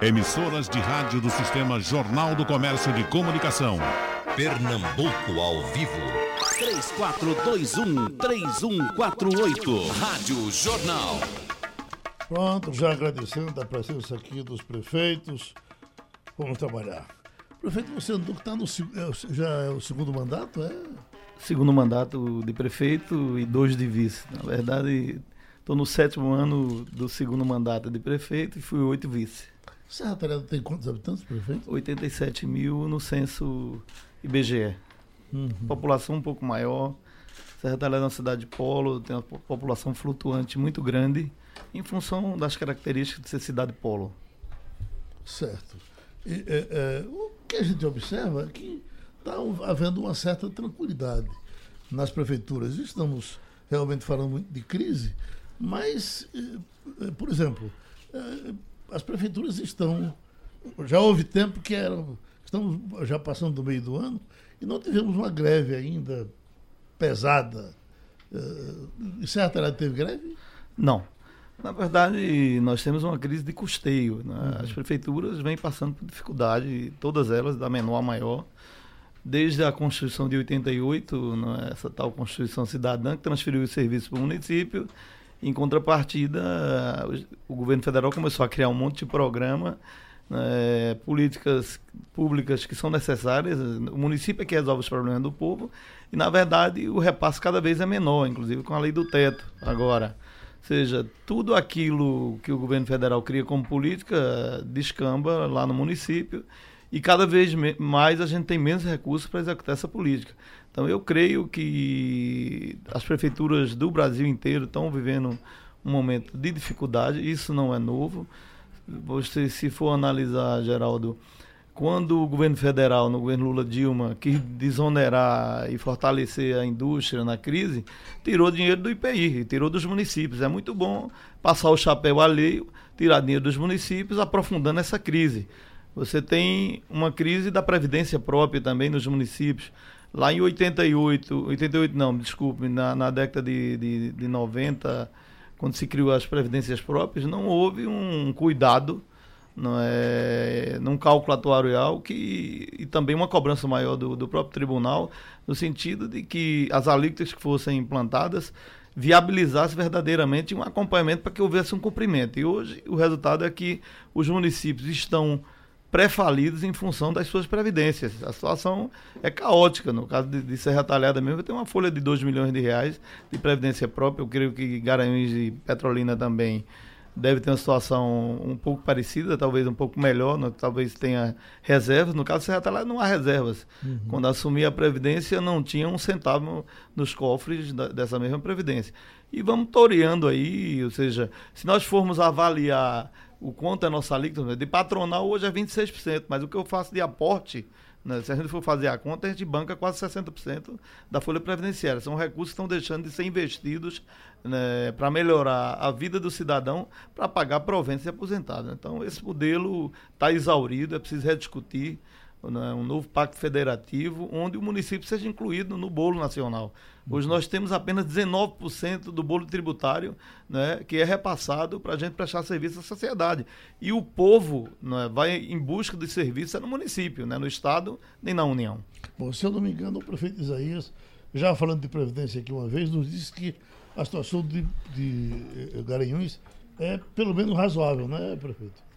Emissoras de rádio do Sistema Jornal do Comércio de Comunicação. Pernambuco ao vivo. 3421-3148. Rádio Jornal. Pronto, já agradecendo a presença aqui dos prefeitos. Vamos trabalhar. Prefeito Luciano está no é já é o segundo mandato, é? Segundo mandato de prefeito e dois de vice. Na verdade, estou no sétimo ano do segundo mandato de prefeito e fui oito vice. Serra Talhada tem quantos habitantes, prefeito? 87 mil no censo IBGE. Uhum. População um pouco maior. Serra Talhada é uma cidade de polo, tem uma população flutuante muito grande, em função das características de ser cidade polo. Certo. E, é, é, o que a gente observa é que está havendo uma certa tranquilidade nas prefeituras. Estamos realmente falando de crise, mas, é, é, por exemplo, é, as prefeituras estão. Já houve tempo que eram. Estamos já passando do meio do ano e não tivemos uma greve ainda pesada. Uh, Serra Talhada teve greve? Não. Na verdade, nós temos uma crise de custeio. Né? Uhum. As prefeituras vêm passando por dificuldade, todas elas, da menor a maior. Desde a Constituição de 88, né? essa tal Constituição Cidadã, que transferiu os serviços para o município, em contrapartida, o governo federal começou a criar um monte de programa, né, políticas públicas que são necessárias. O município é que resolve os problemas do povo e, na verdade, o repasse cada vez é menor, inclusive com a lei do teto agora. Ou seja, tudo aquilo que o governo federal cria como política descamba lá no município e cada vez mais a gente tem menos recursos para executar essa política. Então eu creio que as prefeituras do Brasil inteiro estão vivendo um momento de dificuldade, isso não é novo. Você, se for analisar, Geraldo, quando o governo federal, no governo Lula Dilma, quis desonerar e fortalecer a indústria na crise, tirou dinheiro do IPI, tirou dos municípios. É muito bom passar o chapéu alheio, tirar dinheiro dos municípios, aprofundando essa crise. Você tem uma crise da previdência própria também nos municípios. Lá em 88, 88 não, desculpe, na, na década de, de, de 90, quando se criou as previdências próprias, não houve um cuidado não é, num cálculo atuarial que, e também uma cobrança maior do, do próprio tribunal, no sentido de que as alíquotas que fossem implantadas viabilizasse verdadeiramente um acompanhamento para que houvesse um cumprimento. E hoje o resultado é que os municípios estão pré-falidos em função das suas previdências. A situação é caótica. No caso de, de Serra Talhada mesmo, tem uma folha de 2 milhões de reais de previdência própria. Eu creio que Garanhuns e Petrolina também deve ter uma situação um pouco parecida, talvez um pouco melhor, né? talvez tenha reservas. No caso, Serra Talhada não há reservas. Uhum. Quando assumi a Previdência, não tinha um centavo nos cofres da, dessa mesma Previdência. E vamos toreando aí, ou seja, se nós formos avaliar o quanto é nossa alíquota, de patronal hoje é 26%, mas o que eu faço de aporte, né, se a gente for fazer a conta, a gente banca quase 60% da folha previdenciária. São recursos que estão deixando de ser investidos né, para melhorar a vida do cidadão, para pagar proventos e aposentados. Então, esse modelo está exaurido, é preciso rediscutir né, um novo pacto federativo, onde o município seja incluído no bolo nacional. Hoje nós temos apenas 19% do bolo tributário né, que é repassado para a gente prestar serviço à sociedade. E o povo né, vai em busca de serviços é no município, né, no Estado nem na União. Bom, se eu não me engano, o prefeito Isaías, já falando de Previdência aqui uma vez, nos disse que a situação de, de eh, Garanhuns é pelo menos razoável, né, prefeito?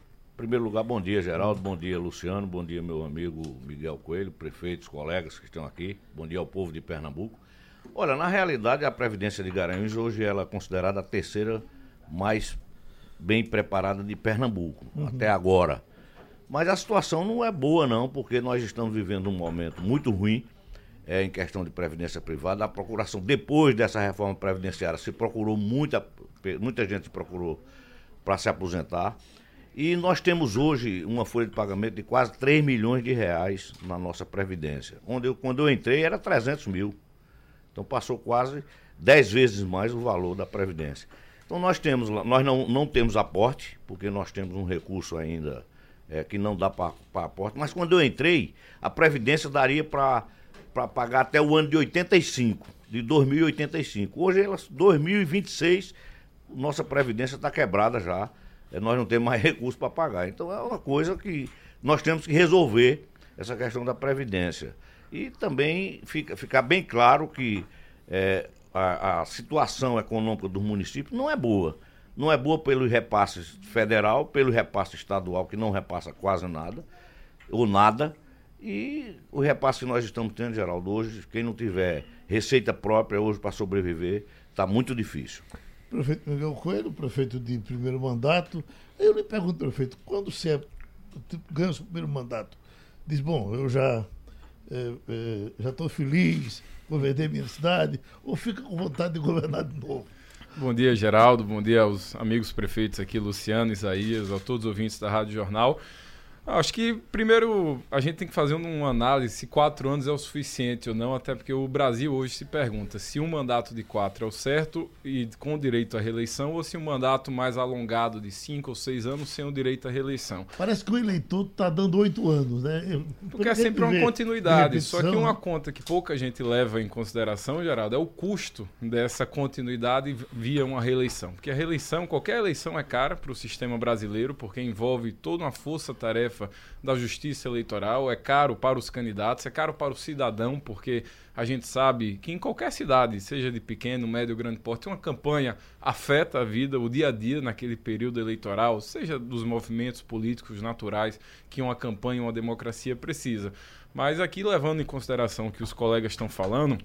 Primeiro lugar, bom dia, Geraldo, bom dia, Luciano, bom dia, meu amigo Miguel Coelho, prefeitos, colegas que estão aqui, bom dia ao povo de Pernambuco. Olha, na realidade, a Previdência de Garanhuns hoje ela é considerada a terceira mais bem preparada de Pernambuco, uhum. até agora. Mas a situação não é boa, não, porque nós estamos vivendo um momento muito ruim é, em questão de previdência privada. A procuração, depois dessa reforma previdenciária, se procurou muita, muita gente procurou para se aposentar. E nós temos hoje uma folha de pagamento de quase 3 milhões de reais na nossa Previdência. Onde eu, quando eu entrei era 300 mil. Então passou quase 10 vezes mais o valor da Previdência. Então nós temos, nós não, não temos aporte, porque nós temos um recurso ainda é, que não dá para aporte, mas quando eu entrei, a Previdência daria para pagar até o ano de 85, de 2085. Hoje, ela, 2026, nossa Previdência está quebrada já. Eh, nós não temos mais recursos para pagar. Então é uma coisa que nós temos que resolver essa questão da Previdência. E também fica, ficar bem claro que é, a, a, situação econômica dos municípios não é boa. Não é boa pelo repasse federal, pelo repasse estadual, que não repassa quase nada, ou nada. E o repasse que nós estamos tendo, Geraldo, hoje, quem não tiver receita própria hoje para sobreviver, está muito difícil. Prefeito Miguel Coelho, prefeito de primeiro mandato. Eu lhe pergunto, prefeito, quando você ganha o primeiro mandato, diz, bom, eu já é, é, já estou feliz, governei minha cidade, ou fica com vontade de governar de novo? Bom dia, Geraldo. Bom dia aos amigos prefeitos aqui, Luciano, Isaías, a todos os ouvintes da Rádio Jornal. Acho que primeiro a gente tem que fazer uma análise se quatro anos é o suficiente ou não, até porque o Brasil hoje se pergunta se um mandato de quatro é o certo e com direito à reeleição ou se um mandato mais alongado de cinco ou seis anos sem o direito à reeleição. Parece que o eleitor está dando oito anos, né? Porque é sempre uma continuidade. Só que uma conta que pouca gente leva em consideração, Geraldo, é o custo dessa continuidade via uma reeleição. Porque a reeleição, qualquer eleição é cara para o sistema brasileiro, porque envolve toda uma força-tarefa tarefa da justiça eleitoral, é caro para os candidatos, é caro para o cidadão, porque a gente sabe que em qualquer cidade, seja de pequeno, médio grande porte, uma campanha afeta a vida, o dia a dia naquele período eleitoral, seja dos movimentos políticos naturais que uma campanha, uma democracia precisa. Mas aqui, levando em consideração o que os colegas estão falando,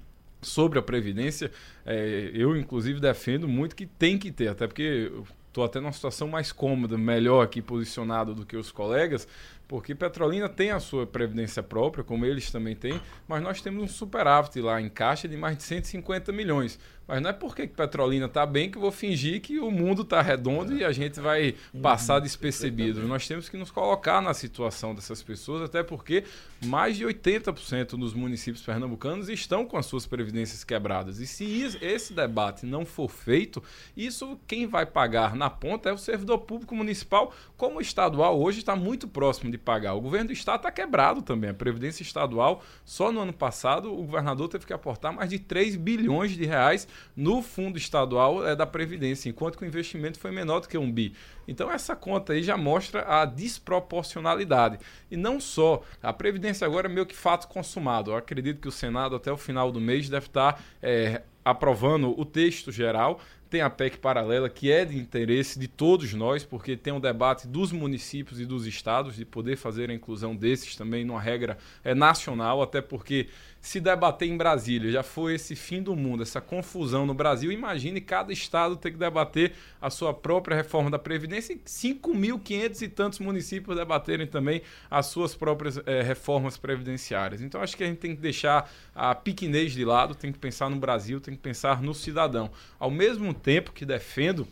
sobre a Previdência, é, eu inclusive defendo muito que tem que ter, até porque estou até numa situação mais cômoda, melhor aqui posicionado do que os colegas, porque Petrolina tem a sua previdência própria, como eles também têm, mas nós temos um superávit lá em caixa de mais de 150 milhões. Mas não é porque Petrolina está bem que eu vou fingir que o mundo está redondo é. e a gente vai passar despercebido. Nós temos que nos colocar na situação dessas pessoas, até porque mais de 80% dos municípios pernambucanos estão com as suas previdências quebradas. E se esse debate não for feito, isso quem vai pagar na ponta é o servidor público municipal, como o estadual hoje está muito próximo de pagar. O governo do estado está quebrado também. A previdência estadual, só no ano passado, o governador teve que aportar mais de 3 bilhões de reais no fundo estadual é, da Previdência, enquanto que o investimento foi menor do que um bi. Então essa conta aí já mostra a desproporcionalidade. E não só, a Previdência agora é meio que fato consumado. Eu acredito que o Senado até o final do mês deve estar é, aprovando o texto geral tem a PEC paralela, que é de interesse de todos nós, porque tem um debate dos municípios e dos estados de poder fazer a inclusão desses também numa regra é, nacional, até porque se debater em Brasília já foi esse fim do mundo, essa confusão no Brasil. Imagine cada estado ter que debater a sua própria reforma da Previdência e 5.500 e tantos municípios debaterem também as suas próprias é, reformas previdenciárias. Então acho que a gente tem que deixar a piquinez de lado, tem que pensar no Brasil, tem que pensar no cidadão. Ao mesmo tempo que defendo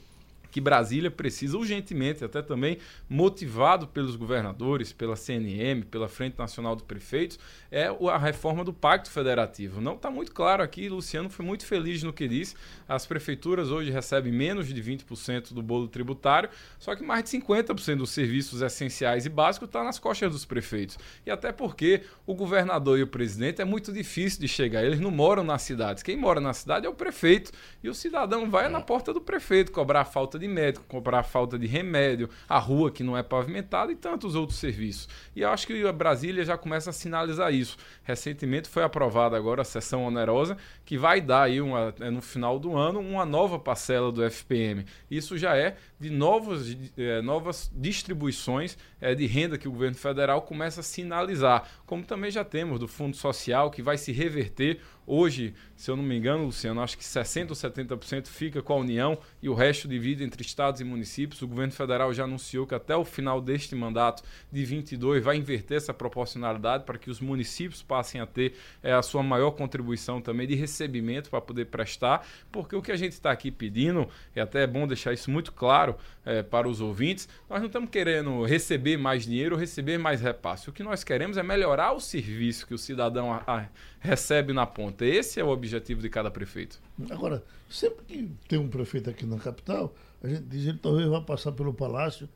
que Brasília precisa urgentemente, até também motivado pelos governadores, pela CNM, pela Frente Nacional dos Prefeitos, é a reforma do Pacto Federativo. Não está muito claro aqui, Luciano foi muito feliz no que disse. As prefeituras hoje recebem menos de 20% do bolo tributário, só que mais de 50% dos serviços essenciais e básicos está nas costas dos prefeitos. E até porque o governador e o presidente é muito difícil de chegar, eles não moram nas cidades. Quem mora na cidade é o prefeito. E o cidadão vai na porta do prefeito cobrar a falta de de médico, comprar falta de remédio, a rua que não é pavimentada e tantos outros serviços. E eu acho que a Brasília já começa a sinalizar isso. Recentemente foi aprovada agora a sessão onerosa, que vai dar aí uma, é, no final do ano uma nova parcela do FPM. Isso já é de novas, é, novas distribuições é, de renda que o governo federal começa a sinalizar, como também já temos do Fundo Social, que vai se reverter Hoje, se eu não me engano, Luciano, acho que 60% ou 70% fica com a União e o resto divide entre estados e municípios. O governo federal já anunciou que até o final deste mandato de 22 vai inverter essa proporcionalidade para que os municípios passem a ter é, a sua maior contribuição também de recebimento para poder prestar, porque o que a gente está aqui pedindo, é até bom deixar isso muito claro é, para os ouvintes, nós não estamos querendo receber mais dinheiro ou receber mais repasse. O que nós queremos é melhorar o serviço que o cidadão a, a, recebe na ponta. Esse é o objetivo de cada prefeito. Agora, sempre que tem um prefeito aqui na capital, a gente diz que ele talvez vá passar pelo palácio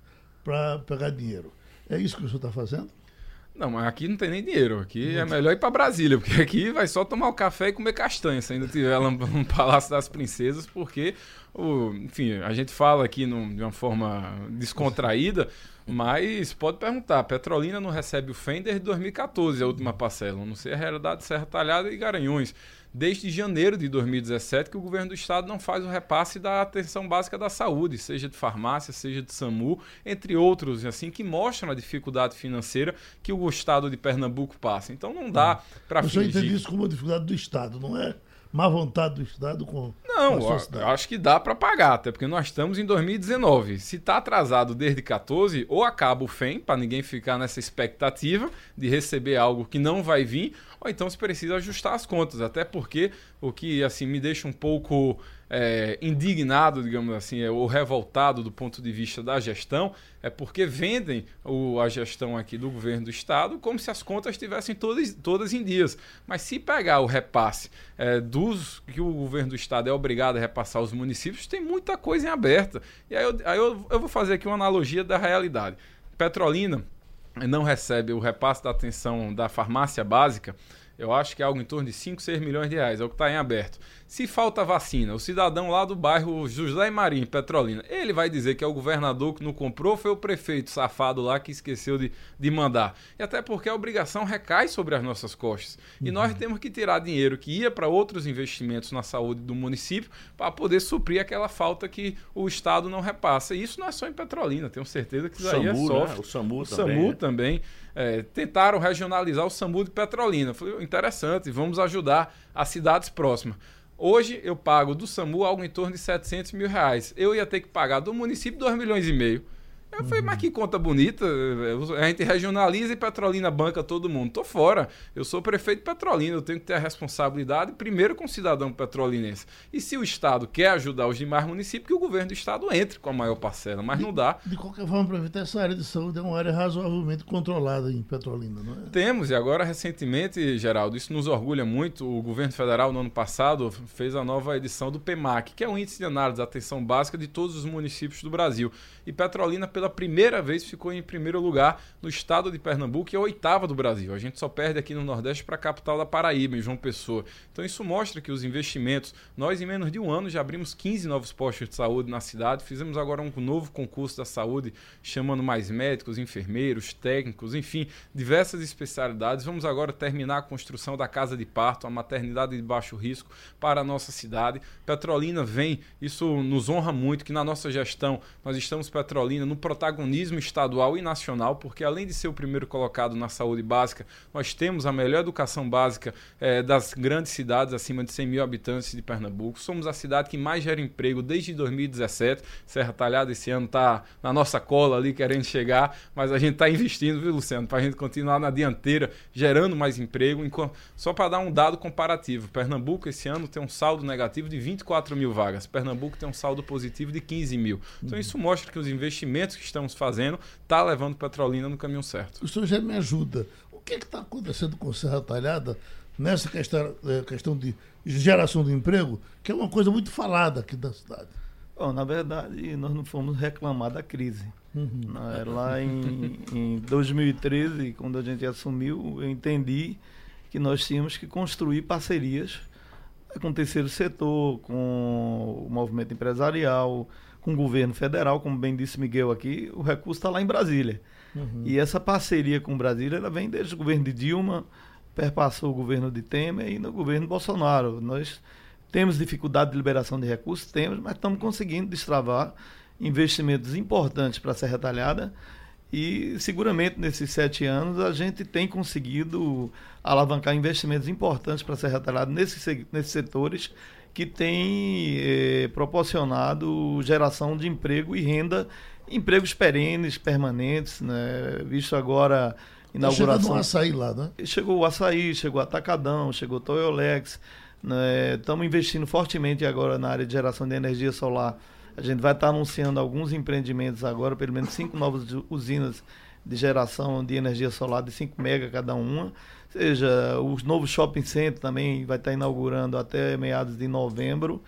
para pegar dinheiro. É isso que o senhor está fazendo? Não, mas aqui não tem nem dinheiro. Aqui é melhor ir para Brasília, porque aqui vai só tomar o café e comer castanha, se ainda tiver lá no Palácio das Princesas, porque, o, enfim, a gente fala aqui num, de uma forma descontraída, mas pode perguntar, Petrolina não recebe o FEM desde 2014, a última parcela. Não sei a realidade de Serra Talhada e Garanhuns desde janeiro de 2017 que o governo do estado não faz o repasse da atenção básica da saúde, seja de farmácia, seja de SAMU, entre outros, assim que mostram a dificuldade financeira que o estado de Pernambuco passa. Então não dá para fingir. Eu entende isso como uma dificuldade do estado, não é? Má vontade do Estado com Não, com acho que dá para pagar, até porque nós estamos em 2019. Se está atrasado desde 14, ou acaba o FEM, para ninguém ficar nessa expectativa de receber algo que não vai vir, ou então se precisa ajustar as contas, até porque o que assim me deixa um pouco é, indignado, digamos assim, é, ou revoltado do ponto de vista da gestão, é porque vendem o, a gestão aqui do governo do estado como se as contas estivessem todas, todas em dias. Mas se pegar o repasse é, dos que o governo do estado é obrigado a repassar aos municípios, tem muita coisa em aberta. E aí, eu, aí eu, eu vou fazer aqui uma analogia da realidade. Petrolina não recebe o repasse da atenção da farmácia básica, eu acho que é algo em torno de 5, 6 milhões de reais, é o que está em aberto. Se falta vacina, o cidadão lá do bairro José Marim, Petrolina, ele vai dizer que é o governador que não comprou, foi o prefeito safado lá que esqueceu de, de mandar. E até porque a obrigação recai sobre as nossas costas. E uhum. nós temos que tirar dinheiro que ia para outros investimentos na saúde do município para poder suprir aquela falta que o Estado não repassa. E isso não é só em Petrolina, tenho certeza que isso aí é só. Né? O SAMU o também. SAMU né? também. É, tentaram regionalizar o SAMU de Petrolina. Foi interessante, vamos ajudar as cidades próximas. Hoje eu pago do SAMU algo em torno de 700 mil reais. Eu ia ter que pagar do município 2 milhões e meio. Eu falei, mas que conta bonita. A gente regionaliza e Petrolina banca todo mundo. Tô fora. Eu sou prefeito de Petrolina. Eu tenho que ter a responsabilidade, primeiro, com o cidadão petrolinense. E se o Estado quer ajudar os demais municípios, que o governo do Estado entre com a maior parcela. Mas de, não dá. De qualquer forma, prefeito, essa área de saúde é uma área razoavelmente controlada em Petrolina, não é? Temos. E agora, recentemente, Geraldo, isso nos orgulha muito. O governo federal, no ano passado, fez a nova edição do PEMAC, que é o Índice de Análise da Atenção Básica de todos os municípios do Brasil. E Petrolina, pela primeira vez ficou em primeiro lugar no estado de Pernambuco e a oitava do Brasil. A gente só perde aqui no Nordeste para a capital da Paraíba, em João Pessoa. Então isso mostra que os investimentos, nós em menos de um ano já abrimos 15 novos postos de saúde na cidade, fizemos agora um novo concurso da saúde, chamando mais médicos, enfermeiros, técnicos, enfim, diversas especialidades. Vamos agora terminar a construção da casa de parto, a maternidade de baixo risco para a nossa cidade. Petrolina vem, isso nos honra muito que na nossa gestão nós estamos Petrolina no protagonismo estadual e nacional, porque além de ser o primeiro colocado na saúde básica, nós temos a melhor educação básica eh, das grandes cidades acima de 100 mil habitantes de Pernambuco. Somos a cidade que mais gera emprego desde 2017. Serra Talhada esse ano está na nossa cola ali querendo chegar, mas a gente está investindo, viu, Luciano, para a gente continuar na dianteira, gerando mais emprego. Só para dar um dado comparativo, Pernambuco esse ano tem um saldo negativo de 24 mil vagas. Pernambuco tem um saldo positivo de 15 mil. Então uhum. isso mostra que os investimentos que estamos fazendo tá levando Petrolina no caminho certo. O senhor já me ajuda. O que é está acontecendo com Serra Talhada nessa questão, é, questão de geração de emprego, que é uma coisa muito falada aqui da cidade? Bom, na verdade, nós não fomos reclamar da crise. Uhum. Lá em, em 2013, quando a gente assumiu, eu entendi que nós tínhamos que construir parcerias com o terceiro setor, com o movimento empresarial, com o governo federal, como bem disse Miguel aqui, o recurso está lá em Brasília. Uhum. E essa parceria com Brasília ela vem desde o governo de Dilma, perpassou o governo de Temer e no governo Bolsonaro. Nós temos dificuldade de liberação de recursos, temos, mas estamos conseguindo destravar investimentos importantes para a Serra Talhada e seguramente nesses sete anos a gente tem conseguido alavancar investimentos importantes para a Serra Talhada nesses, nesses setores que tem eh, proporcionado geração de emprego e renda, empregos perenes, permanentes, né? Visto agora inauguração. Tá açaí lá, né? Chegou o açaí, chegou o Atacadão, chegou o Toyolex. Estamos né? investindo fortemente agora na área de geração de energia solar. A gente vai estar anunciando alguns empreendimentos agora, pelo menos cinco novas usinas de geração de energia solar de 5 mega cada uma seja, os novos shopping center também vai estar inaugurando até meados de novembro.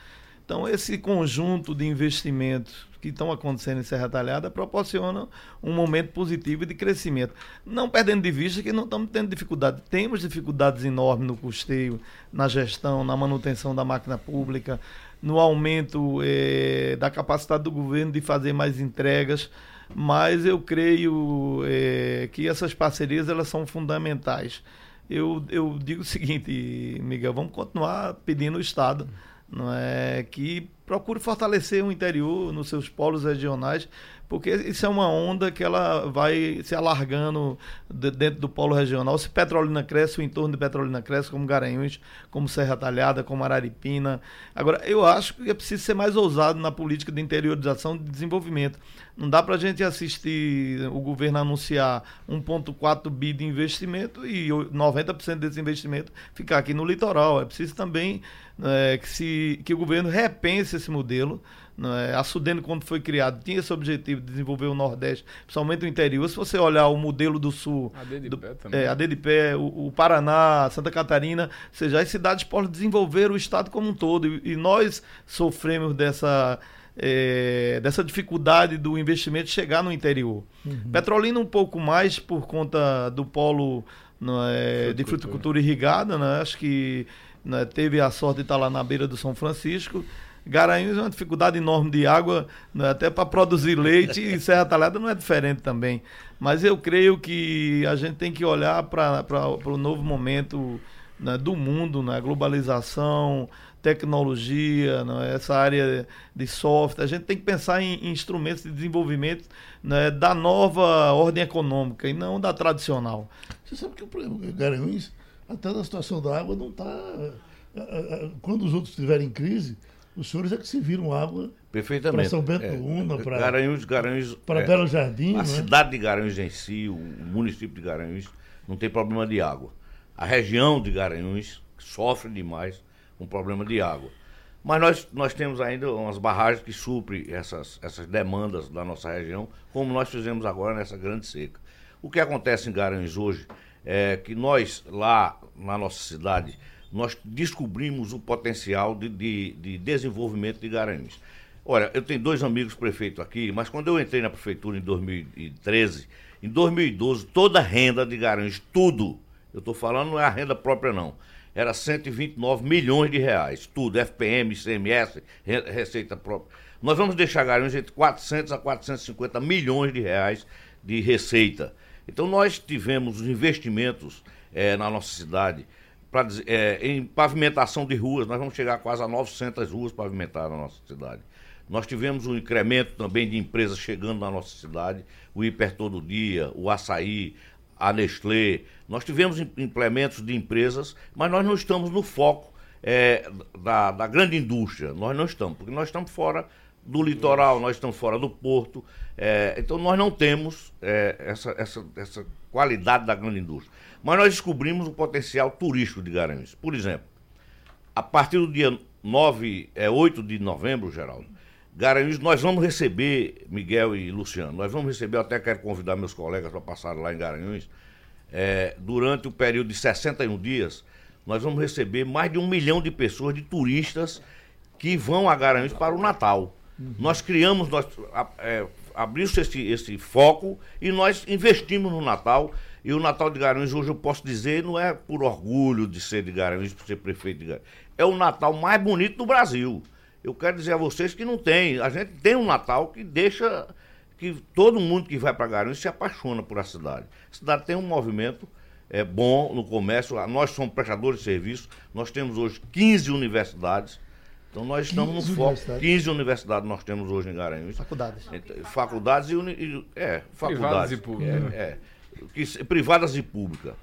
Então, esse conjunto de investimentos que estão acontecendo em Serra Talhada proporcionam um momento positivo de crescimento. Não perdendo de vista que não estamos tendo dificuldade. Temos dificuldades enormes no custeio, na gestão, na manutenção da máquina pública, no aumento eh, da capacidade do governo de fazer mais entregas, mas eu creio eh, que essas parcerias elas são fundamentais. Eu, eu digo o seguinte, Miguel, vamos continuar pedindo o Estado não é que procure fortalecer o interior nos seus polos regionais porque isso é uma onda que ela vai se alargando de, dentro do polo regional. Se Petrolina cresce, o entorno de Petrolina cresce, como Garanhuns, como Serra Talhada, como Araripina. Agora, eu acho que é preciso ser mais ousado na política de interiorização e de desenvolvimento. Não dá para a gente assistir o governo anunciar 1,4 bi de investimento e 90% desse investimento ficar aqui no litoral. É preciso também é, que, se, que o governo repense esse modelo é? A Sudene, quando foi criado, tinha esse objetivo de desenvolver o Nordeste, principalmente o interior. Se você olhar o modelo do Sul, a D de do, pé também. É, a D de pé, o, o, Paraná, Santa Catarina, ou seja, as cidades podem desenvolver o Estado como um todo. E, e nós sofremos dessa. É, dessa dificuldade do investimento chegar no interior. Uhum. Petrolina um pouco mais por conta do polo é, de fruticultura irrigada, né? acho que né, teve a sorte de estar lá na beira do São Francisco. Garanhuns é uma dificuldade enorme de água, né? até para produzir leite, e Serra Talhada não é diferente também. Mas eu creio que a gente tem que olhar para o novo momento né, do mundo, né? globalização, tecnologia, né? essa área de software. A gente tem que pensar em, em instrumentos de desenvolvimento né? da nova ordem econômica e não da tradicional. Você sabe que o problema Garanhuns, até na situação da água, não está. Quando os outros estiverem em crise, os senhores é que se viram água para São Bento é, Una, para Garanhuns, Garanhuns, para é, Belo Jardim. A é? cidade de Garanhuns em si, o município de Garanhuns, não tem problema de água. A região de Garanhuns sofre demais com problema de água. Mas nós, nós temos ainda umas barragens que suprem essas, essas demandas da nossa região, como nós fizemos agora nessa grande seca. O que acontece em Garanhuns hoje é que nós, lá na nossa cidade, nós descobrimos o potencial de, de, de desenvolvimento de Garanhuns. Olha, eu tenho dois amigos prefeitos aqui, mas quando eu entrei na prefeitura em 2013, em 2012, toda a renda de Garanhuns, tudo, eu estou falando não é a renda própria não, era 129 milhões de reais, tudo, FPM, ICMS, receita própria. Nós vamos deixar Garanhuns entre 400 a 450 milhões de reais de receita. Então nós tivemos investimentos é, na nossa cidade pra, é, em pavimentação de ruas, nós vamos chegar quase a 900 ruas pavimentadas na nossa cidade. Nós tivemos um incremento também de empresas chegando na nossa cidade, o Hiper Todo Dia, o Açaí, a Nestlé. Nós tivemos implementos de empresas, mas nós não estamos no foco é, da, da grande indústria. Nós não estamos, porque nós estamos fora do litoral, nós estamos fora do porto. É, então nós não temos é, essa, essa, essa qualidade da grande indústria. Mas nós descobrimos o potencial turístico de Garanhuns. Por exemplo, a partir do dia 9, é, 8 de novembro, Geraldo, Garanhuns, nós vamos receber, Miguel e Luciano, nós vamos receber, eu até quero convidar meus colegas para passar lá em Garanhuns, é, durante o período de 61 dias, nós vamos receber mais de um milhão de pessoas, de turistas, que vão a Garanhuns para o Natal. Uhum. Nós criamos, nós é, abrimos esse, esse foco e nós investimos no Natal. E o Natal de Garanhuns, hoje eu posso dizer, não é por orgulho de ser de Garanhuns, por ser prefeito de Garanhuns. É o Natal mais bonito do Brasil. Eu quero dizer a vocês que não tem. A gente tem um Natal que deixa que todo mundo que vai para Garanhuns se apaixona por a cidade. A cidade tem um movimento é, bom no comércio. Nós somos prestadores de serviço. Nós temos hoje 15 universidades então nós estamos no foco. 15 universidades nós temos hoje em Garanhuns. Faculdades. Faculdades e. É, faculdades. Privadas e públicas. É, é, privadas e públicas.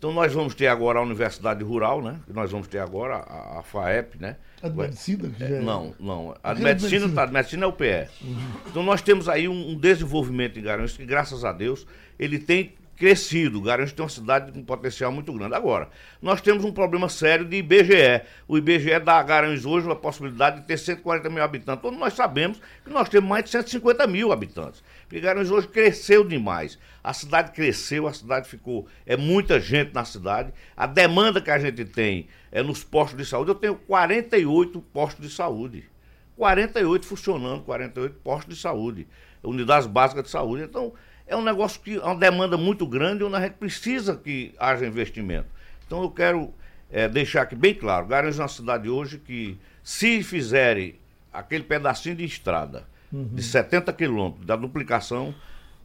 Então nós vamos ter agora a Universidade Rural, né? Nós vamos ter agora a, a FAEP, né? A de medicina que já é... Não, não. A de medicina, medicina. Tá, a medicina é o PE. Uhum. Então nós temos aí um, um desenvolvimento em Garanhuns que, graças a Deus, ele tem crescido. Garanhuns tem uma cidade com potencial muito grande. Agora, nós temos um problema sério de IBGE. O IBGE dá a Garanhuns hoje a possibilidade de ter 140 mil habitantes. Todos nós sabemos que nós temos mais de 150 mil habitantes. Porque hoje cresceu demais. A cidade cresceu, a cidade ficou. É muita gente na cidade. A demanda que a gente tem é nos postos de saúde. Eu tenho 48 postos de saúde. 48 funcionando, 48 postos de saúde, unidades básicas de saúde. Então, é um negócio que é uma demanda muito grande, onde a gente precisa que haja investimento. Então, eu quero é, deixar aqui bem claro: Garanhuns é uma cidade hoje que, se fizerem aquele pedacinho de estrada uhum. de 70 quilômetros da duplicação,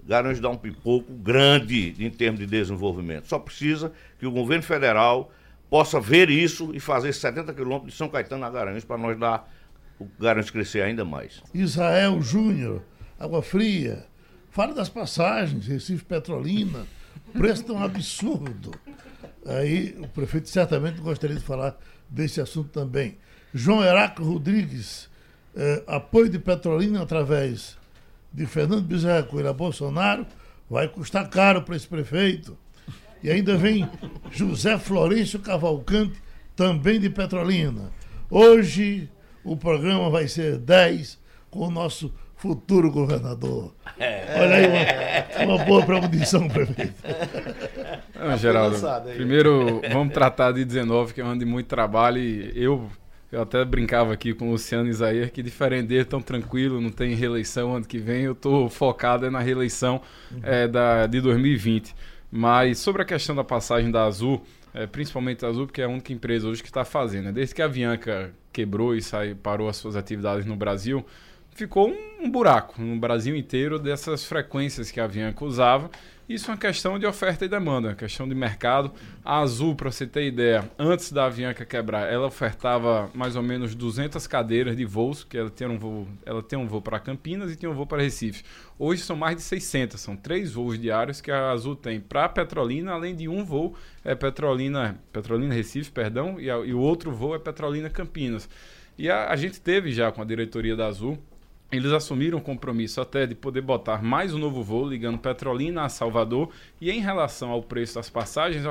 Garanhuns dá um pipoco grande em termos de desenvolvimento. Só precisa que o governo federal possa ver isso e fazer 70 quilômetros de São Caetano a Garanhuns para nós dar o Garanhuns crescer ainda mais. Israel Júnior, Água Fria, fala das passagens, Recife Petrolina, preço tão absurdo. Aí o prefeito certamente gostaria de falar desse assunto também. João Heraco Rodrigues, eh, apoio de Petrolina através de Fernando Bezerra Coelho a Bolsonaro vai custar caro para esse prefeito. E ainda vem José Florencio Cavalcante, também de Petrolina. Hoje o programa vai ser 10 com o nosso futuro governador. É. Olha aí, uma, uma boa premonição, prefeito. Não, Geraldo, primeiro vamos tratar de 19, que é um ano de muito trabalho e eu eu até brincava aqui com o Luciano Isaías que diferente dele, tão tranquilo, não tem reeleição ano que vem, eu estou focado na reeleição é, da, de 2020. Mas sobre a questão da passagem da Azul, é, principalmente a Azul, porque é a única empresa hoje que está fazendo. Né? Desde que a Avianca quebrou e saiu, parou as suas atividades no Brasil, ficou um, um buraco no Brasil inteiro dessas frequências que a Avianca usava isso é uma questão de oferta e demanda, questão de mercado. A Azul, para você ter ideia, antes da Avianca quebrar, ela ofertava mais ou menos 200 cadeiras de voos, que ela tem um voo, ela tem um voo para Campinas e tem um voo para Recife. Hoje são mais de 600, são três voos diários que a Azul tem para Petrolina, além de um voo é Petrolina, Petrolina Recife, perdão, e, a, e o outro voo é Petrolina Campinas. E a, a gente teve já com a diretoria da Azul eles assumiram o compromisso até de poder botar mais um novo voo ligando Petrolina a Salvador. E em relação ao preço das passagens,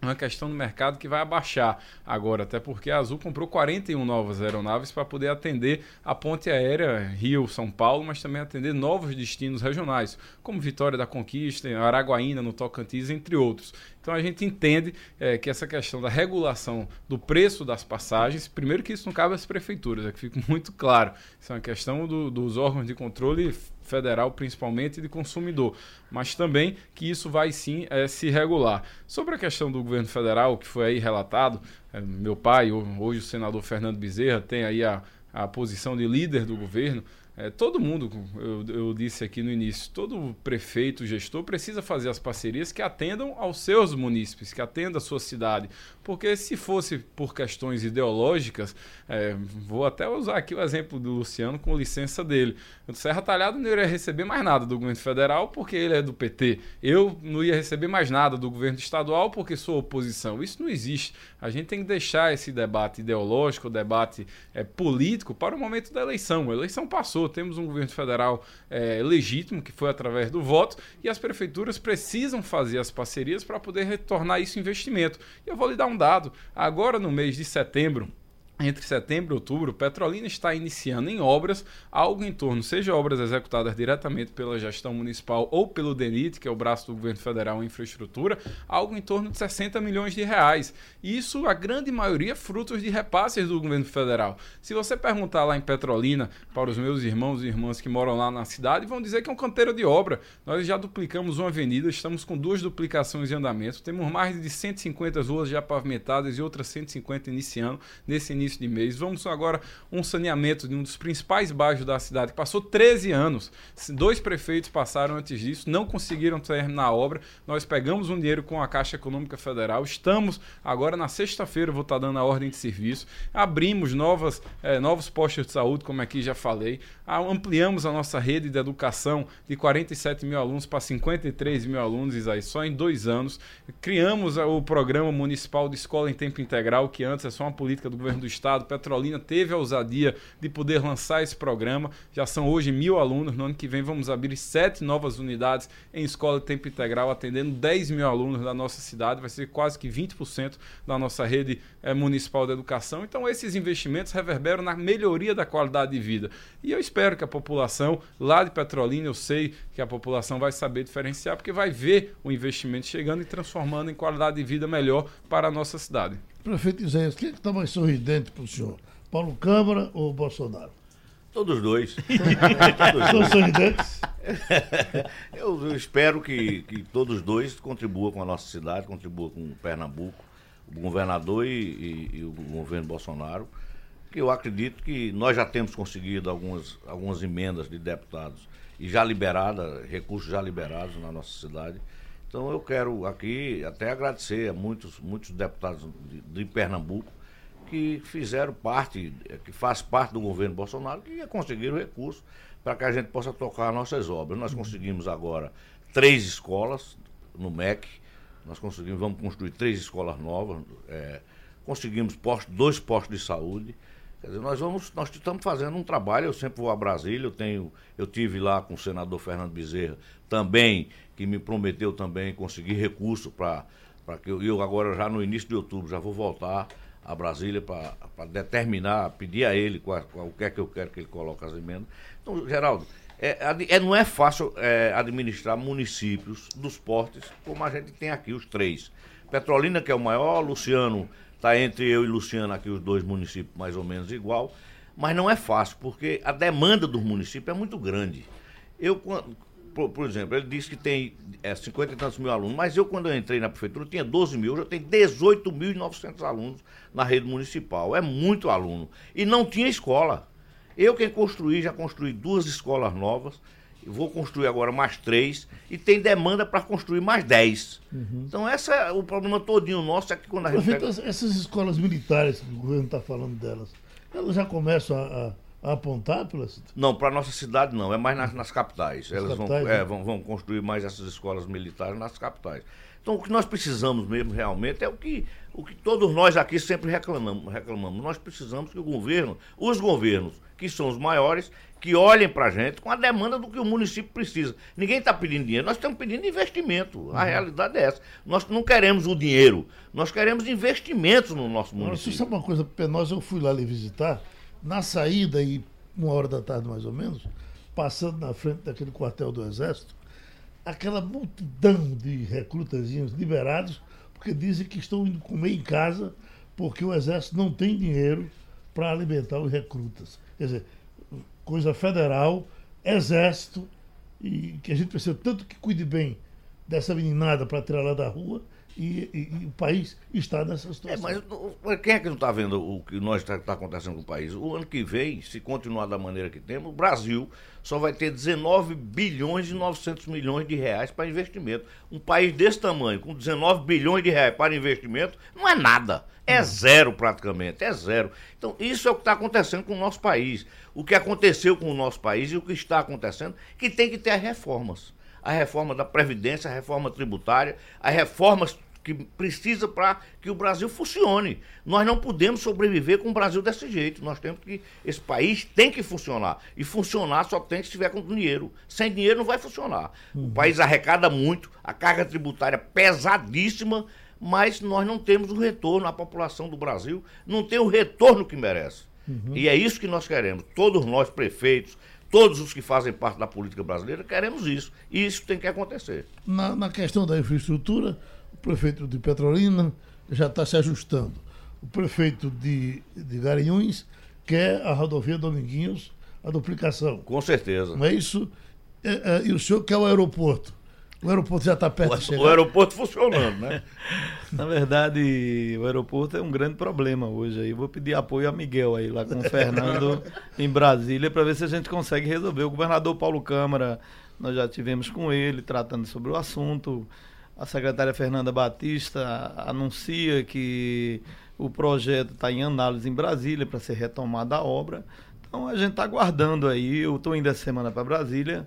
uma questão do mercado que vai abaixar agora, até porque a Azul comprou 41 novas aeronaves para poder atender a ponte aérea Rio-São Paulo, mas também atender novos destinos regionais, como Vitória da Conquista, Araguaína, no Tocantins, entre outros. Então a gente entende é, que essa questão da regulação do preço das passagens, primeiro que isso não cabe às prefeituras, é que fica muito claro. Isso é uma questão do, dos órgãos de controle federal, principalmente, de consumidor, mas também que isso vai sim é, se regular. Sobre a questão do governo federal, que foi aí relatado, é, meu pai, hoje o senador Fernando Bezerra, tem aí a, a posição de líder do governo. É, todo mundo, eu, eu, disse aqui no início, todo prefeito, gestor precisa fazer as parcerias que atendam aos seus munícipes, que atendam a sua cidade. Porque se fosse por questões ideológicas, é, vou até usar aqui o exemplo do Luciano com licença dele. O Serra Talhado não iria receber mais nada do governo federal porque ele é do PT. Eu não ia receber mais nada do governo estadual porque sou oposição. Isso não existe. A gente tem que deixar esse debate ideológico, debate é, político para o momento da eleição. A eleição passou temos um governo federal é, legítimo, que foi através do voto, e as prefeituras precisam fazer as parcerias para poder retornar isso investimento. E eu vou lhe dar um dado. Agora, no mês de setembro, entre setembro e outubro, Petrolina está iniciando em obras algo em torno, seja obras executadas diretamente pela gestão municipal ou pelo DENIT, que é o braço do governo federal em infraestrutura, algo em torno de 60 milhões de reais. Isso, a grande maioria, frutos de repasses do governo federal. Se você perguntar lá em Petrolina para os meus irmãos e irmãs que moram lá na cidade, vão dizer que é um canteiro de obra. Nós já duplicamos uma avenida, estamos com duas duplicações em andamento, temos mais de 150 ruas já pavimentadas e outras 150 iniciando nesse início início de mês. Vamos agora um saneamento de um dos principais bairros da cidade, que passou 13 anos. Dois prefeitos passaram antes disso, não conseguiram terminar a obra. Nós pegamos um dinheiro com a Caixa Econômica Federal. Estamos agora na sexta-feira, vou estar dando a ordem de serviço. Abrimos novas, eh, novos postos de saúde, como aqui já falei. Ampliamos a nossa rede de educação de 47 mil alunos para 53 mil alunos, Isaí, só em dois anos. Criamos o programa municipal de escola em tempo integral, que antes é só uma política do governo do Estado. Petrolina teve a ousadia de poder lançar esse programa. Já são hoje mil alunos. No ano que vem vamos abrir sete novas unidades em escola de tempo integral, atendendo 10 mil alunos da nossa cidade. Vai ser quase que 20% da nossa rede é, municipal de educação. Então, esses investimentos reverberam na melhoria da qualidade de vida. E eu espero que a população lá de Petrolina, eu sei que a população vai saber diferenciar, porque vai ver o investimento chegando e transformando em qualidade de vida melhor para a nossa cidade. Prefeito Isaías, quem é está mais sorridente para o senhor? Paulo Câmara ou Bolsonaro? Todos dois. São sorridentes? eu, eu, espero que, que todos dois contribuam com a nossa cidade, contribuam com Pernambuco, o governador e, e, e o governo Bolsonaro. Que eu acredito que nós já temos conseguido algumas, algumas emendas de deputados e já liberada, recursos já liberados na nossa cidade. Então eu quero aqui até agradecer a muitos, muitos deputados de, de Pernambuco que fizeram parte, que faz parte do governo Bolsonaro, que conseguiram recursos para que a gente possa tocar nossas obras. Nós conseguimos agora três escolas no MEC, nós conseguimos, vamos construir três escolas novas, é, conseguimos dois postos de saúde. Quer dizer, nós vamos, nós estamos fazendo um trabalho, eu sempre vou a Brasília, eu tenho, eu tive lá com o senador Fernando Bezerra também, que me prometeu também conseguir recurso para que eu, eu agora já no início de outubro já vou voltar a Brasília para determinar, pedir a ele qual, qual, o que é que eu quero que ele coloque as emendas. Então, Geraldo, é, é, não é fácil é, administrar municípios dos portes como a gente tem aqui, os três. Petrolina, que é o maior, Luciano, está entre eu e Luciano aqui, os dois municípios mais ou menos igual, mas não é fácil, porque a demanda dos municípios é muito grande. Eu, por, por, exemplo, ele disse que tem é, 50 e tantos mil alunos, mas eu, quando eu entrei na prefeitura, tinha 12 mil, eu tenho 18.900 alunos na rede municipal. É muito aluno. E não tinha escola. Eu quem construí, já construí duas escolas novas, vou construir agora mais três, e tem demanda para construir mais dez. Uhum. Então, esse é o problema todinho nosso, é que quando a gente. Pega... essas escolas militares que o governo está falando delas, elas já começam a, a apontar pelas... Não, para nossa cidade não, é mais nas, nas capitais. Elas capitais, vão, é, né? vão, vão, construir mais essas escolas militares nas capitais. Então o que nós precisamos mesmo realmente é o que, o que todos nós aqui sempre reclamamos, reclamamos. Nós precisamos que o governo, os governos, que são os maiores, que olhem para a gente com a demanda do que o município precisa. Ninguém está pedindo dinheiro, nós estamos pedindo investimento. Uhum. A realidade é essa. Nós não queremos o dinheiro, nós queremos investimentos no nosso município. Você sabe uma coisa penosa? Eu fui lá lhe visitar na saída, e uma hora da tarde mais ou menos, passando na frente daquele quartel do Exército, aquela multidão de recrutazinhos liberados, porque dizem que estão indo comer em casa porque o Exército não tem dinheiro para alimentar os recrutas. Quer dizer, coisa federal, Exército, e que a gente precisa tanto que cuide bem dessa meninada para tirar lá da rua e, e, e, o país está nessa situação. É, mas quem é que não está vendo o que nós está tá acontecendo com o país? O ano que vem, se continuar da maneira que temos, o Brasil só vai ter 19 bilhões e 900 milhões de reais para investimento. Um país desse tamanho, com 19 bilhões de reais para investimento, não é nada. É zero praticamente, é zero. Então, isso é o que está acontecendo com o nosso país. O que aconteceu com o nosso país e o que está acontecendo, que tem que ter as reformas. A reforma da Previdência, a reforma tributária, as reformas que precisa para que o Brasil funcione. Nós não podemos sobreviver com o Brasil desse jeito. Nós temos que. Esse país tem que funcionar. E funcionar só tem se estiver com dinheiro. Sem dinheiro não vai funcionar. Uhum. O país arrecada muito, a carga tributária pesadíssima, mas nós não temos o retorno. A população do Brasil não tem o retorno que merece. Uhum. E é isso que nós queremos. Todos nós, prefeitos, todos os que fazem parte da política brasileira, queremos isso. E isso tem que acontecer. Na, na questão da infraestrutura o prefeito de Petrolina já está se ajustando. O prefeito de, de Garanhuns quer a rodovia Dominguinhos, a duplicação. Com certeza. Não é isso? É, é, e o senhor quer o aeroporto. O aeroporto já está perto o, de chegar. O aeroporto funcionando, né? Na verdade, o aeroporto é um grande problema hoje. Aí vou pedir apoio a Miguel aí lá com o Fernando em Brasília para ver se a gente consegue resolver. O governador Paulo Câmara, nós já tivemos com ele tratando sobre o assunto. A secretária Fernanda Batista anuncia que o projeto está em análise em Brasília para ser retomada a obra. Então a gente está aguardando aí. Eu estou indo essa semana para Brasília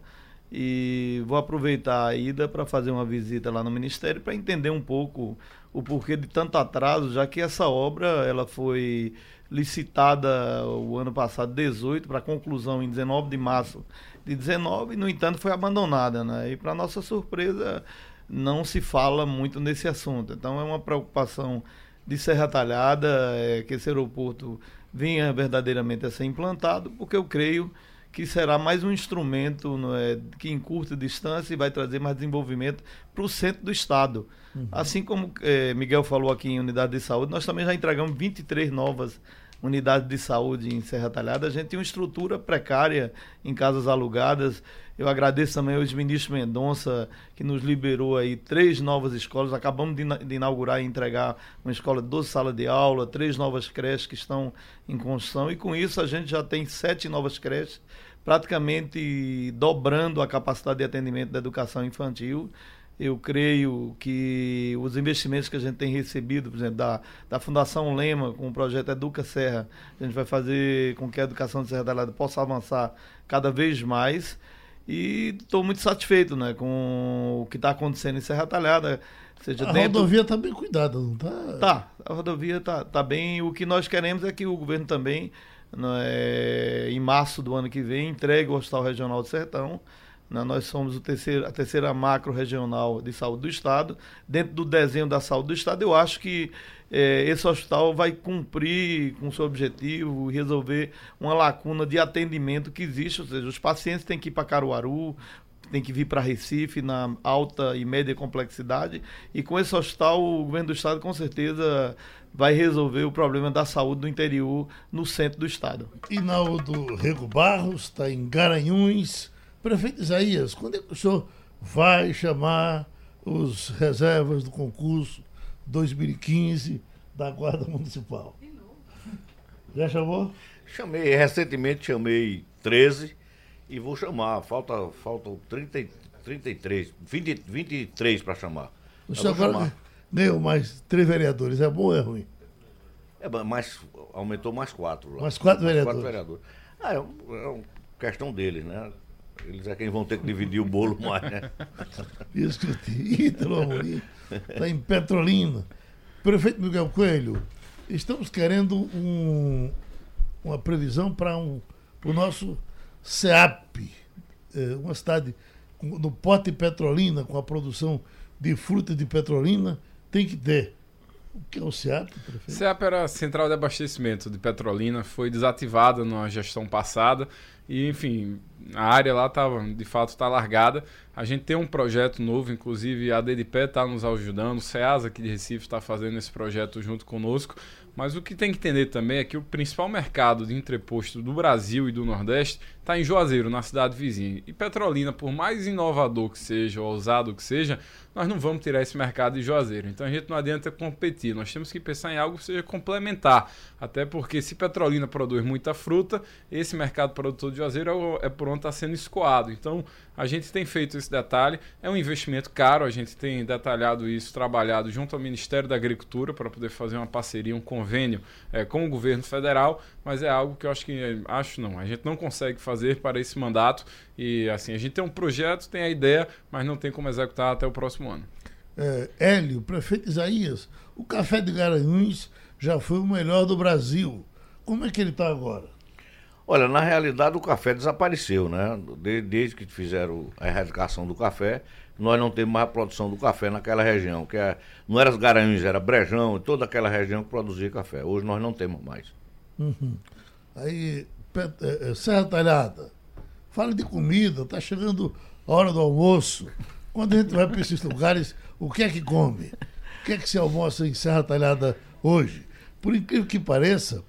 e vou aproveitar a ida para fazer uma visita lá no Ministério para entender um pouco o porquê de tanto atraso, já que essa obra ela foi licitada o ano passado 18 para conclusão em 19 de março de 19 e no entanto foi abandonada, né? E para nossa surpresa não se fala muito nesse assunto. Então é uma preocupação de Serra Talhada é, que esse aeroporto venha verdadeiramente a ser implantado, porque eu creio que será mais um instrumento é, que em curta distância vai trazer mais desenvolvimento para o centro do estado. Uhum. Assim como é, Miguel falou aqui em unidade de saúde, nós também já entregamos 23 novas unidade de saúde em Serra Talhada, a gente tem uma estrutura precária em casas alugadas. Eu agradeço também ao ex-ministro Mendonça, que nos liberou aí três novas escolas. Acabamos de, inaugurar e entregar uma escola de 12 salas de aula, três novas creches que estão em construção. E com isso a gente já tem sete novas creches, praticamente dobrando a capacidade de atendimento da educação infantil. Eu creio que os investimentos que a gente tem recebido, por exemplo, da, da Fundação Lema, com o projeto Educa Serra, a gente vai fazer com que a educação de Serra da Lada possa avançar cada vez mais. E estou muito satisfeito né, com o que está acontecendo em Serra Talhada. Seja a dentro... rodovia está bem cuidada, não está? Tá, a rodovia está tá bem. O que nós queremos é que o governo também, né, em março do ano que vem, entregue o Hospital Regional do Sertão? Nós somos terceiro, a terceira macro regional de saúde do Estado. Dentro do desenho da saúde do Estado, eu acho que é, esse hospital vai cumprir com o seu objetivo resolver uma lacuna de atendimento que existe. Ou seja, os pacientes têm que ir para Caruaru, tem que vir para Recife na alta e média complexidade. E com esse hospital, o governo do estado com certeza vai resolver o problema da saúde do interior no centro do estado. Inaldo Rego Barros está em Garanhuns. Prefeito Isaías, quando é que o senhor vai chamar os reservas do concurso 2015 da Guarda Municipal? Já chamou? Chamei, recentemente chamei 13 e vou chamar. Falta, faltam 30, 33, 20, 23 para chamar. O senhor agora chamar. ganhou mais três vereadores, é bom ou é ruim? É, mas aumentou mais quatro lá. Mais quatro mais vereadores. Quatro vereadores. Ah, é, um, é uma questão deles, né? Eles é quem vão ter que dividir o bolo mais, né? Isso que Ítalo Amorim está em Petrolina. Prefeito Miguel Coelho, estamos querendo um, uma previsão para um, o nosso SEAP, é, uma cidade no Pote Petrolina, com a produção de fruta de Petrolina, tem que ter. O que é o SEAP, prefeito? SEAP era a Central de Abastecimento de Petrolina, foi desativada na gestão passada e, enfim, a área lá tava, de fato está largada. A gente tem um projeto novo, inclusive a DDPE está nos ajudando, o SEASA aqui de Recife está fazendo esse projeto junto conosco. Mas o que tem que entender também é que o principal mercado de entreposto do Brasil e do Nordeste está em Juazeiro, na cidade vizinha. E Petrolina, por mais inovador que seja, ou ousado que seja, nós não vamos tirar esse mercado de Juazeiro. Então a gente não adianta competir, nós temos que pensar em algo que seja complementar. Até porque se Petrolina produz muita fruta, esse mercado produtor de Juazeiro é, é por onde está sendo escoado. Então a gente tem feito esse detalhe, é um investimento caro, a gente tem detalhado isso, trabalhado junto ao Ministério da Agricultura para poder fazer uma parceria, um convênio é, com o governo federal, mas é algo que eu acho que, acho não, a gente não consegue fazer para esse mandato e assim, a gente tem um projeto, tem a ideia, mas não tem como executar até o próximo ano. É, Hélio, prefeito Isaías, o café de Garanhuns já foi o melhor do Brasil. Como é que ele está agora? Olha, na realidade o café desapareceu, né? Desde, desde que fizeram a erradicação do café, nós não temos mais a produção do café naquela região, que é, não era os Garanhuns, era Brejão e toda aquela região que produzia café. Hoje nós não temos mais. Uhum. Aí, é, é, Serra Talhada, fala de comida, tá chegando a hora do almoço. Quando a gente vai para esses lugares, o que é que come? O que é que se almoça em Serra Talhada hoje? Por incrível que pareça,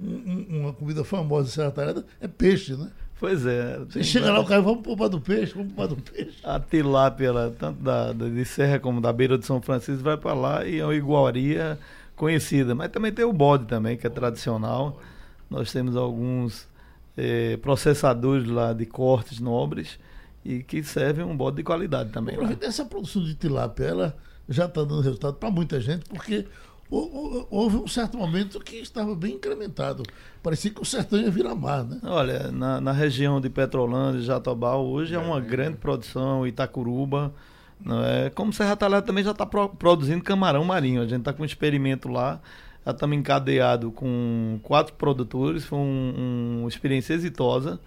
um, uma comida famosa em Serra Talhada é peixe, né? Pois é. Você chega lá, o cara, vamos poupar do peixe, vamos poupar do peixe. A tilápia, tanto da, da, de Serra como da beira de São Francisco, vai para lá e é uma iguaria conhecida. Mas também tem o bode também, que é tradicional. Nós temos alguns eh, processadores lá de cortes nobres e que servem um bode de qualidade também. Essa produção de tilápia, ela já está dando resultado para muita gente, porque houve um certo momento que estava bem incrementado. Parecia que o sertão ia virar mar, né? Olha, na, na região de Petrolândia e Jatobá, hoje é, é uma grande produção, Itacuruba. Não é? Como Serra Talhada também já está pro, produzindo camarão marinho. A gente está com um experimento lá. Já estamos encadeados com quatro produtores. Foi um, uma experiência exitosa,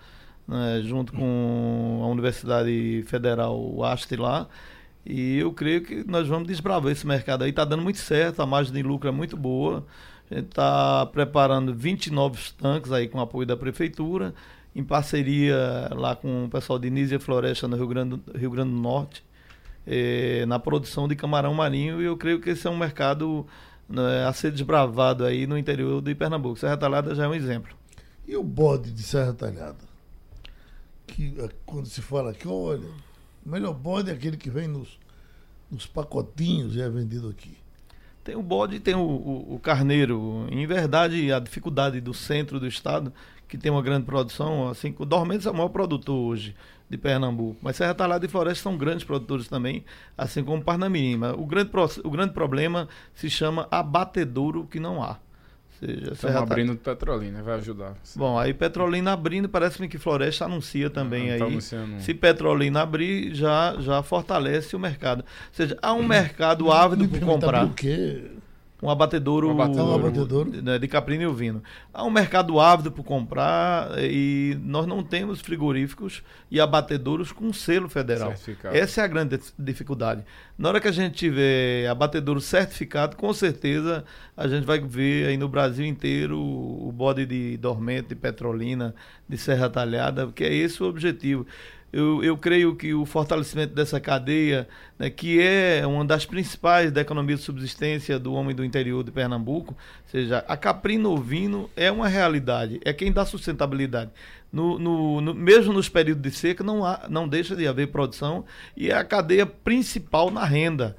né? junto com a Universidade Federal Asti lá. E eu creio que nós vamos desbravar esse mercado aí. Está dando muito certo, a margem de lucro é muito boa. A gente está preparando 20 novos tanques aí com apoio da prefeitura, em parceria lá com o pessoal de Nízia Floresta no Rio Grande, Rio Grande do Norte, eh, na produção de camarão marinho. E eu creio que esse é um mercado né, a ser desbravado aí no interior de Pernambuco. Serra Talhada já é um exemplo. E o bode de Serra Talhada? Que eh, quando se fala que, olha, o melhor bode é aquele que vem nos, nos pacotinhos e é vendido aqui. Tem o bode e tem o, o, o, carneiro. Em verdade, a dificuldade do centro do estado, que tem uma grande produção, assim, o Dormentes é o maior produtor hoje de Pernambuco. Mas Serra Talhada e Floresta são grandes produtores também, assim como Parnamirim. O grande, o grande problema se chama abatedouro que não há seja, Estamos abrindo tá... Petrolina, vai ajudar. Bom, aí Petrolina abrindo, parece-me que Floresta anuncia também aí. Tá Se Petrolina abrir, já, já fortalece o mercado. Ou seja, há um mercado ávido por comprar. O quê? Um abatedouro, um abatedouro. Né, de caprino e ovino. Há um mercado ávido por comprar e nós não temos frigoríficos e abatedouros com selo federal. Certificado. Essa é a grande dificuldade. Na hora que a gente tiver abatedouro certificado, com certeza a gente vai ver aí no Brasil inteiro o bode de dormente, de petrolina, de serra talhada, porque é esse o objetivo. Eu, eu creio que o fortalecimento dessa cadeia, né, que é uma das principais da economia de subsistência do homem do interior de Pernambuco, ou seja, a caprino ovino é uma realidade, é quem dá sustentabilidade. No, no, no, mesmo nos períodos de seca, não, há, não deixa de haver produção e é a cadeia principal na renda.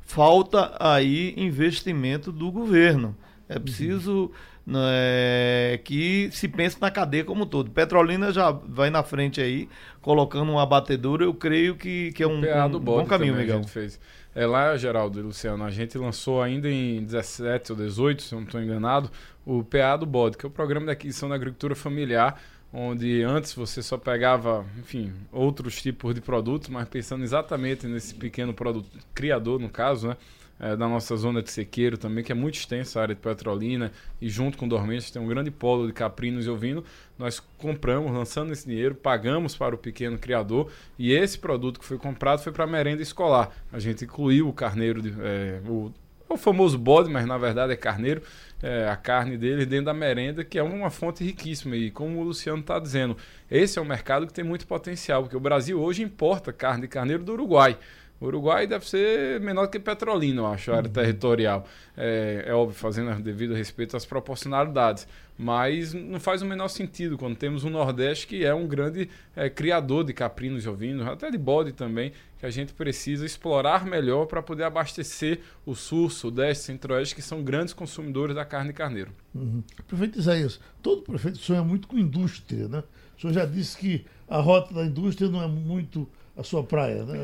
Falta aí investimento do governo. É preciso. Uhum né, que se pense na cadeia como um todo. Petrolina já vai na frente aí, colocando uma batedura, eu creio que, que é um, um bom caminho, Miguel. fez. É lá, Geraldo e Luciano, a gente lançou ainda em 17 ou 18, se eu não estou enganado, o PA do Bode, que é o programa de aquisição da agricultura familiar, onde antes você só pegava, enfim, outros tipos de produtos, mas pensando exatamente nesse pequeno produto, criador no caso, né? é, da nossa zona de sequeiro também, que é muito extensa a área de Petrolina, e junto com Dormentes tem um grande polo de caprinos e ovino. Nós compramos, lançando esse dinheiro, pagamos para o pequeno criador, e esse produto que foi comprado foi para merenda escolar. A gente incluiu o carneiro, de, é, o, o famoso bode, mas na verdade é carneiro, é, a carne dele dentro da merenda, que é uma fonte riquíssima. E como o Luciano está dizendo, esse é um mercado que tem muito potencial, porque o Brasil hoje importa carne de carneiro do Uruguai. Uruguai deve ser menor que Petrolina, eu acho, a área uhum. territorial. É, é, óbvio, fazendo devido respeito às proporcionalidades. Mas não faz o menor sentido quando temos um Nordeste que é um grande é, criador de caprinos e ovinos, até de bode também, que a gente precisa explorar melhor para poder abastecer o Sul, Sudeste, Centro-Oeste, que são grandes consumidores da carne de carneiro. Uhum. Prefeito Isaías, todo prefeito sonha muito com indústria, né? O senhor já disse que a rota da indústria não é muito a sua praia, né?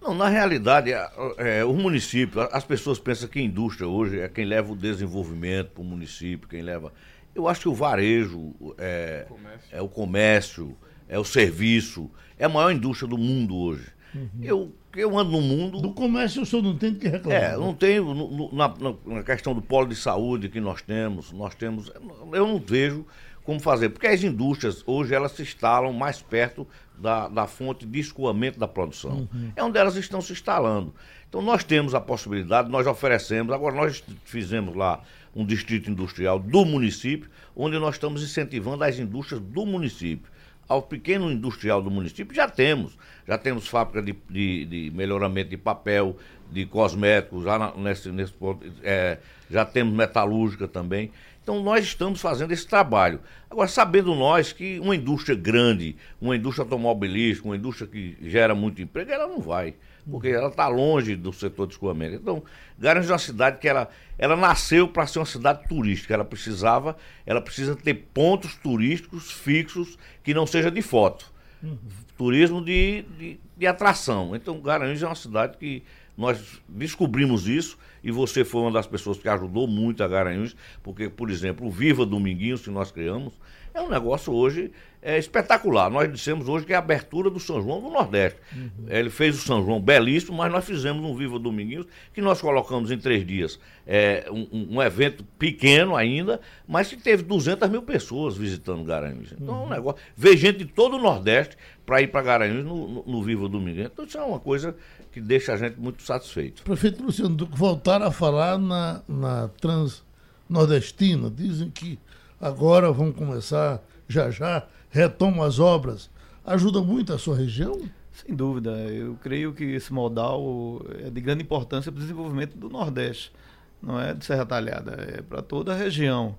Não, na realidade, é, o município, as pessoas pensam que a indústria hoje é quem leva o desenvolvimento para o município, quem leva. Eu acho que o varejo é, é o comércio, é o serviço, é a maior indústria do mundo hoje. Uhum. Eu, eu ando no mundo. Do comércio o senhor não tem que reclamar. É, não tenho. No, na, na, questão do polo de saúde que nós temos, nós temos. Eu não vejo como fazer, porque as indústrias hoje elas se instalam mais perto da, da fonte de escoamento da produção. Uhum. É onde elas estão se instalando. Então nós temos a possibilidade, nós oferecemos, agora nós fizemos lá um distrito industrial do município, onde nós estamos incentivando as indústrias do município. Ao pequeno industrial do município já temos. Já temos fábrica de, de, de melhoramento de papel, de cosméticos, já nesse, nesse é, já temos metalúrgica também. Então nós estamos fazendo esse trabalho. Agora, sabendo nós que uma indústria grande, uma indústria automobilística, uma indústria que gera muito emprego, ela não vai. Porque ela está longe do setor de escoamento. Então, Garanhuns é uma cidade que ela, ela nasceu para ser uma cidade turística. Ela precisava, ela precisa ter pontos turísticos fixos que não seja de foto. Uhum. Turismo de, de, de atração. Então, Garanhuns é uma cidade que nós descobrimos isso e você foi uma das pessoas que ajudou muito a Garanhuns, porque, por exemplo, o Viva Dominguinhos que nós criamos é um negócio hoje é, espetacular. Nós dissemos hoje que é a abertura do São João do Nordeste. Uhum. Ele fez o São João belíssimo, mas nós fizemos um Viva Dominguinhos que nós colocamos em três dias. É, um, um evento pequeno ainda, mas que teve 200 mil pessoas visitando Garanhuns. Então uhum. é um uhum. negócio. Ver gente de todo o Nordeste para ir para Garanhuns no, no, no Viva Dominguinhos. Então isso é uma coisa que deixa a gente muito satisfeito. Prefeito Luciano, voltar a falar na, na Trans-Nordestina. Dizem que agora vão começar, já já, retomam as obras. Ajuda muito a sua região? Sem dúvida. Eu creio que esse modal é de grande importância para o desenvolvimento do Nordeste. não é de Serra Talhada, é para toda a região.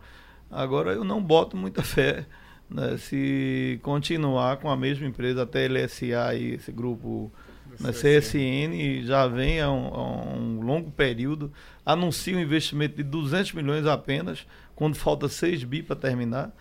Agora eu não boto muita fé né, se continuar com a mesma empresa até LSA e esse grupo na CSN já vem há um, há um, longo período, anuncia um investimento de 200 milhões apenas, quando falta 6 bi para terminar.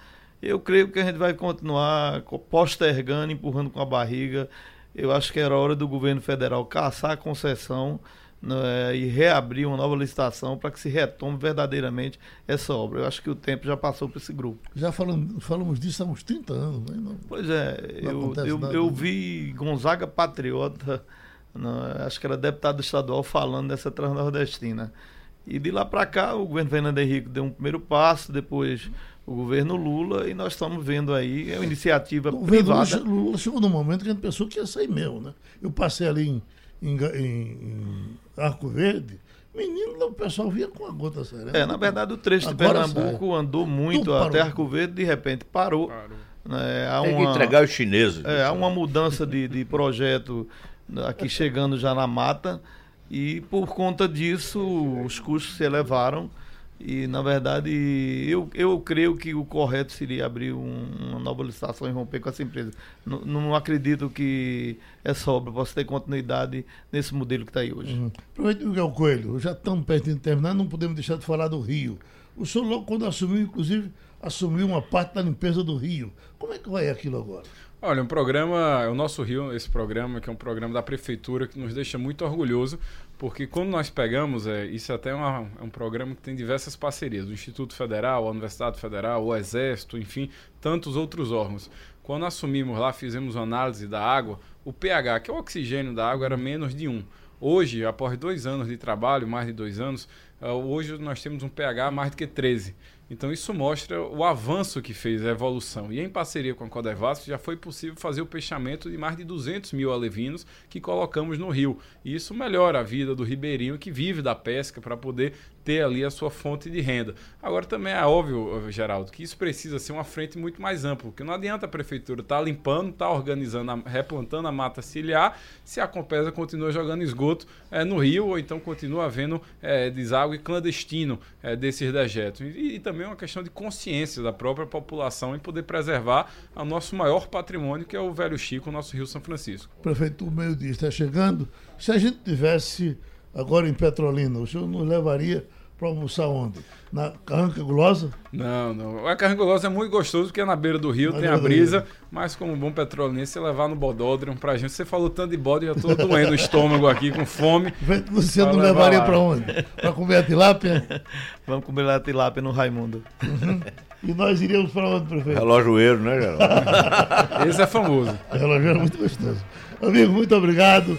Eu creio que a gente vai continuar postergando, empurrando com a barriga. Eu acho que era hora do governo federal caçar a concessão né, e reabrir uma nova licitação para que se retome verdadeiramente essa obra. Eu acho que o tempo já passou para esse grupo. Já falamos, falamos disso há uns 30 anos, né? Não, pois é, eu, eu, eu, vi Gonzaga Patriota, né, acho que era deputado estadual, falando dessa transnordestina. E de lá para cá, o governo Fernando Henrique deu um primeiro passo, depois o governo Lula, e nós estamos vendo aí, é uma iniciativa o privada. Lula, Lula chegou num momento que a gente pensou que ia sair mesmo, né? Eu passei ali em, em, em Arco Verde, menino, o pessoal via com a gota serena. É, na verdade, o trecho Agora de Pernambuco sai. andou muito até Arco Verde, de repente parou. parou. É, há Tem uma, que entregar os chineses. É, há uma mudança de, de projeto aqui chegando já na mata e por conta disso os custos se elevaram e, na verdade, eu, eu creio que o correto seria abrir um, uma nova licitação e romper com essa empresa. N não acredito que essa obra possa ter continuidade nesse modelo que está aí hoje. Uhum. Aproveita, Miguel Coelho, já estamos perto de terminar, não podemos deixar de falar do Rio. O senhor, logo quando assumiu, inclusive, assumiu uma parte da limpeza do Rio. Como é que vai aquilo agora? Olha, um programa, o nosso Rio, esse programa, que é um programa da prefeitura que nos deixa muito orgulhoso, porque quando nós pegamos, é, isso até é, uma, é um programa que tem diversas parcerias, o Instituto Federal, a Universidade Federal, o Exército, enfim, tantos outros órgãos. Quando assumimos lá, fizemos uma análise da água, o pH, que é o oxigênio da água, era menos de 1. Hoje, após dois anos de trabalho, mais de dois anos, uh, hoje nós temos um pH mais do que 13. Então isso mostra o avanço que fez a evolução. E em parceria com a Codevasf já foi possível fazer o peixamento de mais de 200 mil alevinos que colocamos no rio. E isso melhora a vida do ribeirinho que vive da pesca para poder ter ali a sua fonte de renda. Agora também é óbvio, Geraldo, que isso precisa ser uma frente muito mais ampla, porque não adianta a prefeitura estar tá limpando, estar tá organizando, replantando a mata ciliar, se a Compesa continua jogando esgoto é, no rio ou então continua havendo é, deságue clandestino é, desses dejetos. E, e, também uma questão de consciência da própria população em poder preservar o nosso maior patrimônio, que é o Velho Chico, o nosso Rio São Francisco. Prefeito, o meio-dia está chegando. Se a gente tivesse agora em Petrolina, o senhor nos levaria para almoçar onde? Na Carranca Gulosa? Não, não. A Carranca Gulosa é muito gostoso porque é na beira do rio, na tem a brisa, mas como bom petrolinense, você levar no bodódromo pra gente. Você falou tanto de bode, já tô doendo o estômago aqui, com fome. Você não levaria para onde? Para comer a tilápia? Vamos comer a tilápia no Raimundo. Uhum. E nós iríamos para onde, prefeito? Relojoeiro, né, Geraldo? Esse é famoso. Relojoeiro é muito gostoso. Amigo, muito obrigado.